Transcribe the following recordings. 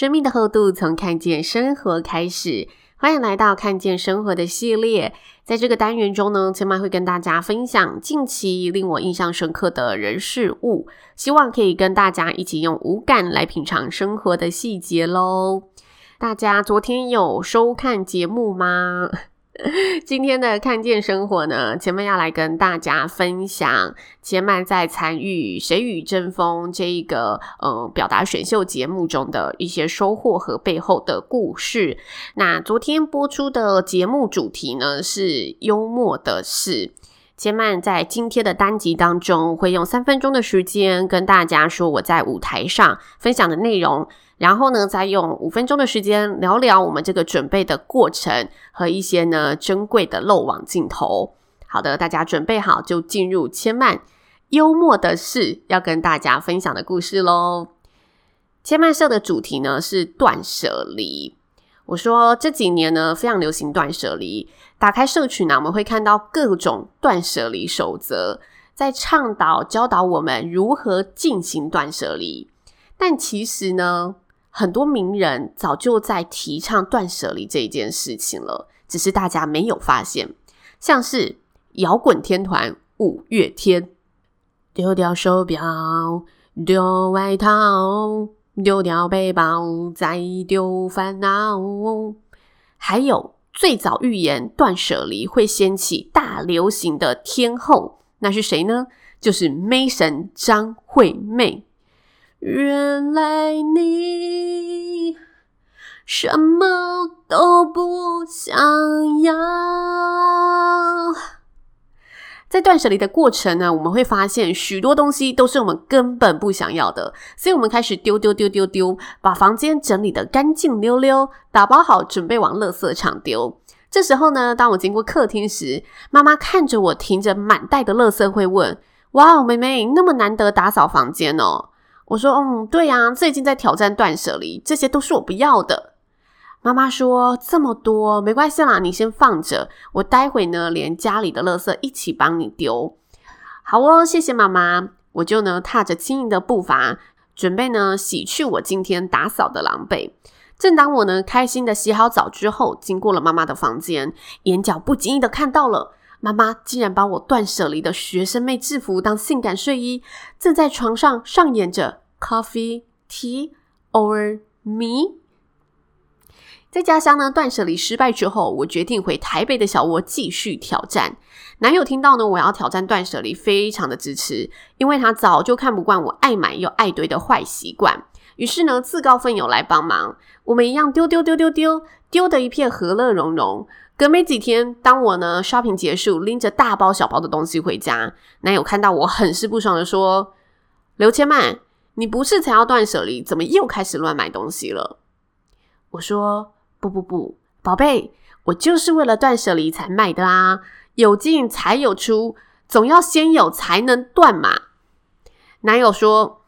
生命的厚度，从看见生活开始。欢迎来到看见生活的系列。在这个单元中呢，千嫚会跟大家分享近期令我印象深刻的人事物，希望可以跟大家一起用五感来品尝生活的细节喽。大家昨天有收看节目吗？今天的看见生活呢，前面要来跟大家分享杰曼在参与《谁与争锋》这一个呃表达选秀节目中的一些收获和背后的故事。那昨天播出的节目主题呢，是幽默的事。千嫚在今天的单集当中会用三分钟的时间跟大家说我在舞台上分享的内容。然后呢，再用五分钟的时间聊聊我们这个准备的过程和一些呢珍贵的漏网镜头。好的，大家准备好就进入千嫚幽默的事要跟大家分享的故事喽。千曼社的主题呢是断舍离。我说这几年呢非常流行断舍离，打开社群呢我们会看到各种断舍离守则，在倡导教导我们如何进行断舍离。但其实呢，很多名人早就在提倡断舍离这一件事情了，只是大家没有发现。像是摇滚天团五月天，丢掉手表，丢外套，丢掉背包，再丢烦恼。还有最早预言断舍离会掀起大流行的天后，那是谁呢？就是妹神张惠妹。原来你什么都不想要。在断舍离的过程呢，我们会发现许多东西都是我们根本不想要的，所以我们开始丢丢丢丢丢，把房间整理得干净溜溜，打包好准备往垃圾场丢。这时候呢，当我经过客厅时，妈妈看着我提着满袋的垃圾，会问：“哇哦，妹妹，那么难得打扫房间哦。”我说：“嗯，对呀，最近在挑战断舍离，这些都是我不要的。”妈妈说：“这么多没关系啦，你先放着，我待会呢连家里的垃圾一起帮你丢。”好哦，谢谢妈妈。我就呢踏着轻盈的步伐，准备呢洗去我今天打扫的狼狈。正当我呢开心的洗好澡之后，经过了妈妈的房间，眼角不经意的看到了。妈妈竟然把我断舍离的学生妹制服当性感睡衣，正在床上上演着 Coffee Tea or Me。在家乡呢，断舍离失败之后，我决定回台北的小窝继续挑战。男友听到呢，我要挑战断舍离，非常的支持，因为他早就看不惯我爱买又爱堆的坏习惯，于是呢，自告奋勇来帮忙。我们一样丢丢丢丢丢，丢得一片和乐融融。隔没几天，当我呢 shopping 结束，拎着大包小包的东西回家，男友看到我很是不爽的说：“刘千曼，你不是才要断舍离，怎么又开始乱买东西了？”我说：“不不不，宝贝，我就是为了断舍离才买的啊！有进才有出，总要先有才能断嘛。”男友说：“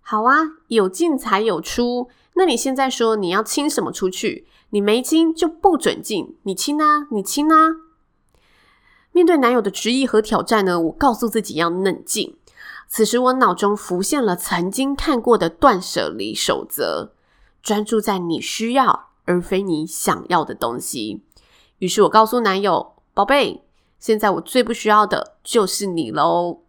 好啊，有进才有出，那你现在说你要清什么出去？”你没清就不准进，你清啊，你清啊！面对男友的质疑和挑战呢，我告诉自己要冷静。此时我脑中浮现了曾经看过的断舍离守则：专注在你需要而非你想要的东西。于是我告诉男友：“宝贝，现在我最不需要的就是你喽。”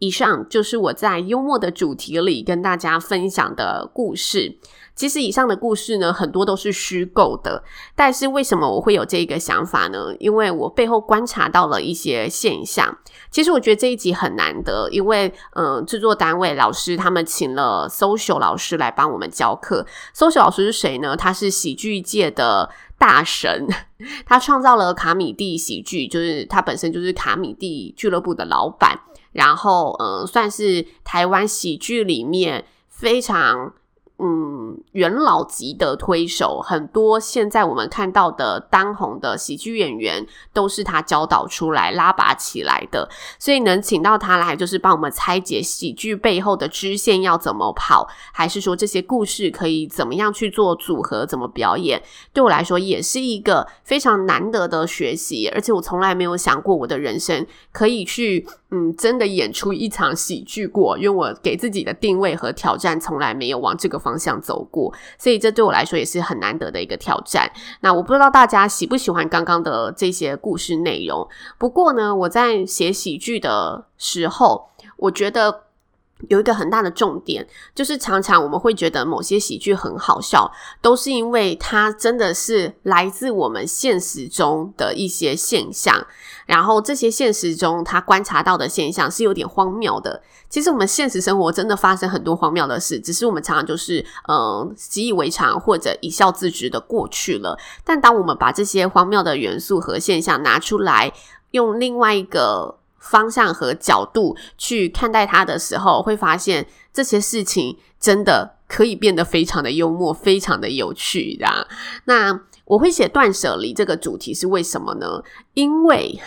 以上就是我在幽默的主题里跟大家分享的故事。其实以上的故事呢，很多都是虚构的。但是为什么我会有这个想法呢？因为我背后观察到了一些现象。其实我觉得这一集很难得，因为嗯，制作单位老师他们请了 social 老师来帮我们教课。social 老师是谁呢？他是喜剧界的大神，他创造了卡米蒂喜剧，就是他本身就是卡米蒂俱乐部的老板，然后嗯，算是台湾喜剧里面非常。嗯，元老级的推手，很多现在我们看到的当红的喜剧演员都是他教导出来、拉拔起来的，所以能请到他来，就是帮我们拆解喜剧背后的支线要怎么跑，还是说这些故事可以怎么样去做组合、怎么表演，对我来说也是一个非常难得的学习，而且我从来没有想过我的人生可以去。嗯，真的演出一场喜剧过，因为我给自己的定位和挑战从来没有往这个方向走过，所以这对我来说也是很难得的一个挑战。那我不知道大家喜不喜欢刚刚的这些故事内容，不过呢，我在写喜剧的时候，我觉得。有一个很大的重点，就是常常我们会觉得某些喜剧很好笑，都是因为它真的是来自我们现实中的一些现象，然后这些现实中他观察到的现象是有点荒谬的。其实我们现实生活真的发生很多荒谬的事，只是我们常常就是嗯习以为常或者一笑置之的过去了。但当我们把这些荒谬的元素和现象拿出来，用另外一个方向和角度去看待它的时候，会发现这些事情真的可以变得非常的幽默，非常的有趣的。那我会写断舍离这个主题是为什么呢？因为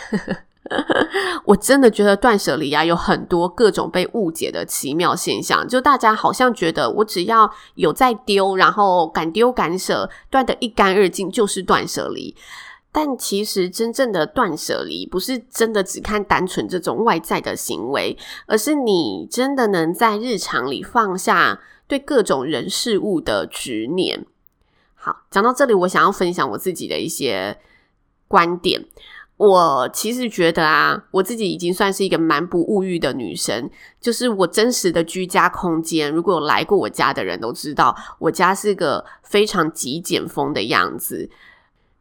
我真的觉得断舍离啊，有很多各种被误解的奇妙现象。就大家好像觉得我只要有在丢，然后敢丢敢舍，断得一干二净，就是断舍离。但其实真正的断舍离，不是真的只看单纯这种外在的行为，而是你真的能在日常里放下对各种人事物的执念。好，讲到这里，我想要分享我自己的一些观点。我其实觉得啊，我自己已经算是一个蛮不物欲的女生。就是我真实的居家空间，如果有来过我家的人都知道，我家是个非常极简风的样子。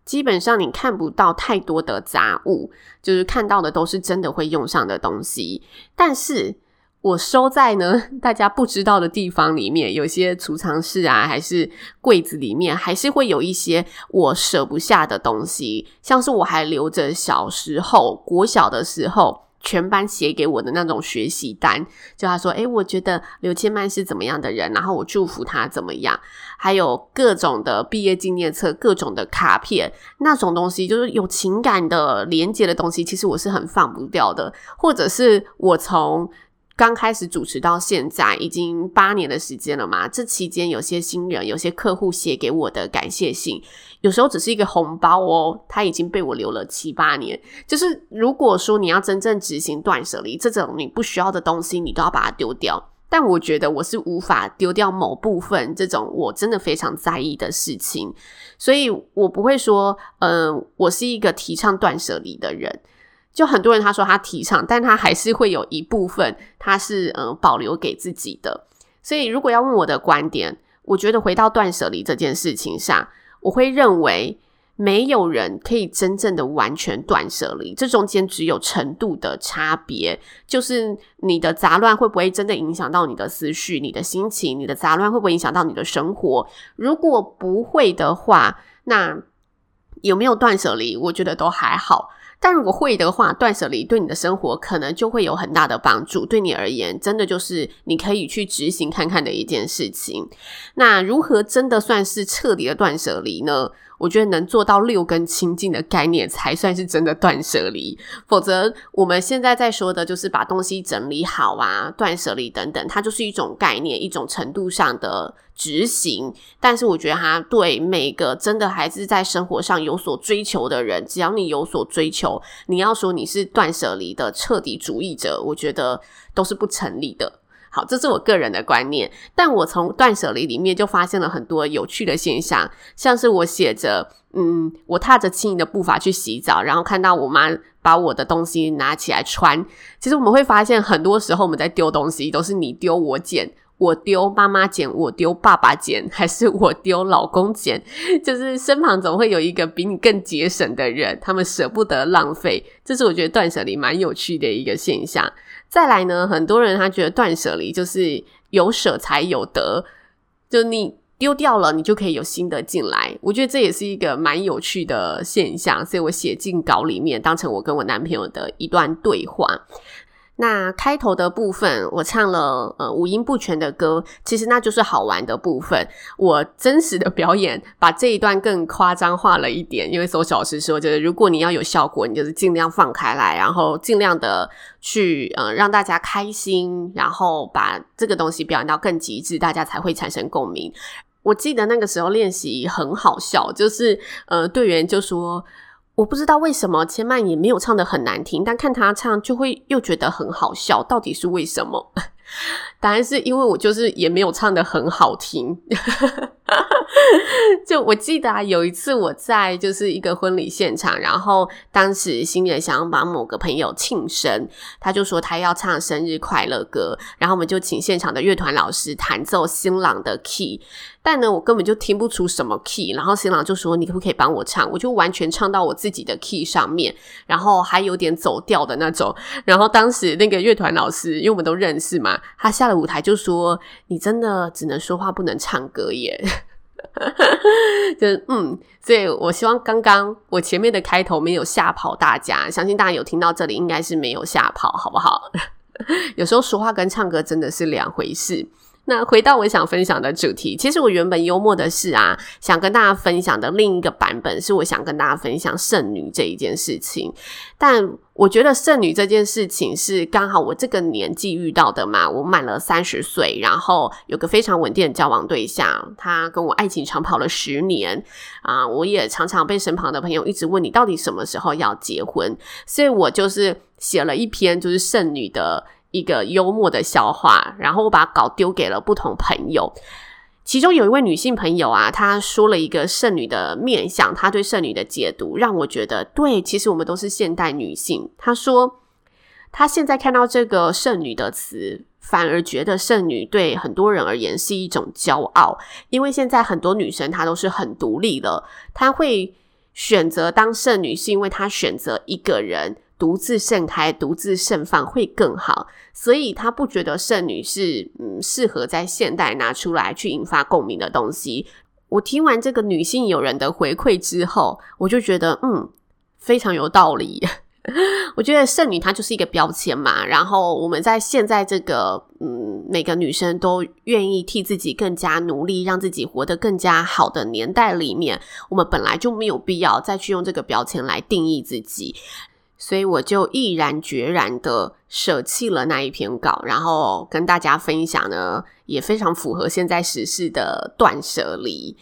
基本上你看不到太多的杂物，就是看到的都是真的会用上的东西。但是我收在呢，大家不知道的地方里面，有些储藏室啊，还是柜子里面，还是会有一些我舍不下的东西，像是我还留着小时候，国小的时候。全班写给我的那种学习单，就他说：“诶，我觉得刘千曼是怎么样的人，然后我祝福他怎么样。”还有各种的毕业纪念册、各种的卡片，那种东西就是有情感的连接的东西，其实我是很放不掉的。或者是我从刚开始主持到现在已经八年的时间了嘛，这期间有些新人、有些客户写给我的感谢信，有时候只是一个红包哦，他已经被我留了七八年。就是如果说你要真正执行断舍离，这种你不需要的东西，你都要把它丢掉。但我觉得我是无法丢掉某部分这种我真的非常在意的事情，所以我不会说，嗯、我是一个提倡断舍离的人。就很多人他说他提倡，但他还是会有一部分他是嗯保留给自己的。所以如果要问我的观点，我觉得回到断舍离这件事情上，我会认为没有人可以真正的完全断舍离，这中间只有程度的差别。就是你的杂乱会不会真的影响到你的思绪、你的心情？你的杂乱会不会影响到你的生活？如果不会的话，那有没有断舍离？我觉得都还好。但如果会的话，断舍离对你的生活可能就会有很大的帮助。对你而言，真的就是你可以去执行看看的一件事情。那如何真的算是彻底的断舍离呢？我觉得能做到六根清净的概念才算是真的断舍离，否则我们现在在说的就是把东西整理好啊，断舍离等等，它就是一种概念，一种程度上的执行。但是我觉得它对每个真的还是在生活上有所追求的人，只要你有所追求，你要说你是断舍离的彻底主义者，我觉得都是不成立的。好，这是我个人的观念，但我从断舍离里面就发现了很多有趣的现象，像是我写着，嗯，我踏着轻盈的步伐去洗澡，然后看到我妈把我的东西拿起来穿。其实我们会发现，很多时候我们在丢东西，都是你丢我捡，我丢妈妈捡，我丢爸爸捡，还是我丢老公捡？就是身旁总会有一个比你更节省的人，他们舍不得浪费。这是我觉得断舍离蛮有趣的一个现象。再来呢，很多人他觉得断舍离就是有舍才有得，就你丢掉了，你就可以有新的进来。我觉得这也是一个蛮有趣的现象，所以我写进稿里面，当成我跟我男朋友的一段对话。那开头的部分，我唱了呃五音不全的歌，其实那就是好玩的部分。我真实的表演把这一段更夸张化了一点，因为搜老师说，就是如果你要有效果，你就是尽量放开来，然后尽量的去呃让大家开心，然后把这个东西表演到更极致，大家才会产生共鸣。我记得那个时候练习很好笑，就是呃队员就说。我不知道为什么千曼也没有唱的很难听，但看他唱就会又觉得很好笑，到底是为什么？答案是因为我就是也没有唱的很好听。就我记得啊，有一次我在就是一个婚礼现场，然后当时新人想要帮某个朋友庆生，他就说他要唱生日快乐歌，然后我们就请现场的乐团老师弹奏新郎的 key，但呢我根本就听不出什么 key，然后新郎就说你可不可以帮我唱？我就完全唱到我自己的 key 上面，然后还有点走调的那种，然后当时那个乐团老师因为我们都认识嘛，他下了舞台就说你真的只能说话不能唱歌耶。就是嗯，所以我希望刚刚我前面的开头没有吓跑大家，相信大家有听到这里，应该是没有吓跑，好不好？有时候说话跟唱歌真的是两回事。那回到我想分享的主题，其实我原本幽默的是啊，想跟大家分享的另一个版本是我想跟大家分享剩女这一件事情。但我觉得剩女这件事情是刚好我这个年纪遇到的嘛，我满了三十岁，然后有个非常稳定的交往对象，他跟我爱情长跑了十年啊，我也常常被身旁的朋友一直问你到底什么时候要结婚，所以我就是写了一篇就是剩女的。一个幽默的笑话，然后我把稿丢给了不同朋友，其中有一位女性朋友啊，她说了一个剩女的面相，她对剩女的解读让我觉得对，其实我们都是现代女性。她说，她现在看到这个剩女的词，反而觉得剩女对很多人而言是一种骄傲，因为现在很多女生她都是很独立了，她会选择当剩女，是因为她选择一个人。独自盛开，独自盛放会更好，所以他不觉得剩女是嗯适合在现代拿出来去引发共鸣的东西。我听完这个女性友人的回馈之后，我就觉得嗯非常有道理。我觉得剩女她就是一个标签嘛，然后我们在现在这个嗯每个女生都愿意替自己更加努力，让自己活得更加好的年代里面，我们本来就没有必要再去用这个标签来定义自己。所以我就毅然决然的舍弃了那一篇稿，然后跟大家分享呢，也非常符合现在时事的断舍离。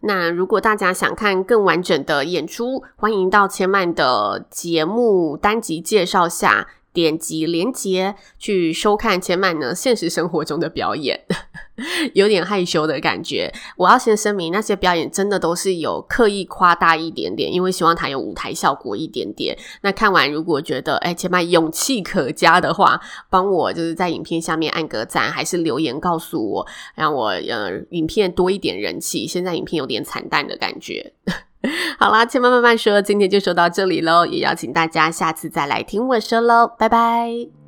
那如果大家想看更完整的演出，欢迎到千曼的节目单集介绍下。点击连接去收看千曼呢现实生活中的表演，有点害羞的感觉。我要先声明，那些表演真的都是有刻意夸大一点点，因为希望它有舞台效果一点点。那看完如果觉得哎，千曼勇气可嘉的话，帮我就是在影片下面按个赞，还是留言告诉我，让我呃影片多一点人气。现在影片有点惨淡的感觉。好啦，千曼慢慢说，今天就说到这里喽，也邀请大家下次再来听我说喽，拜拜。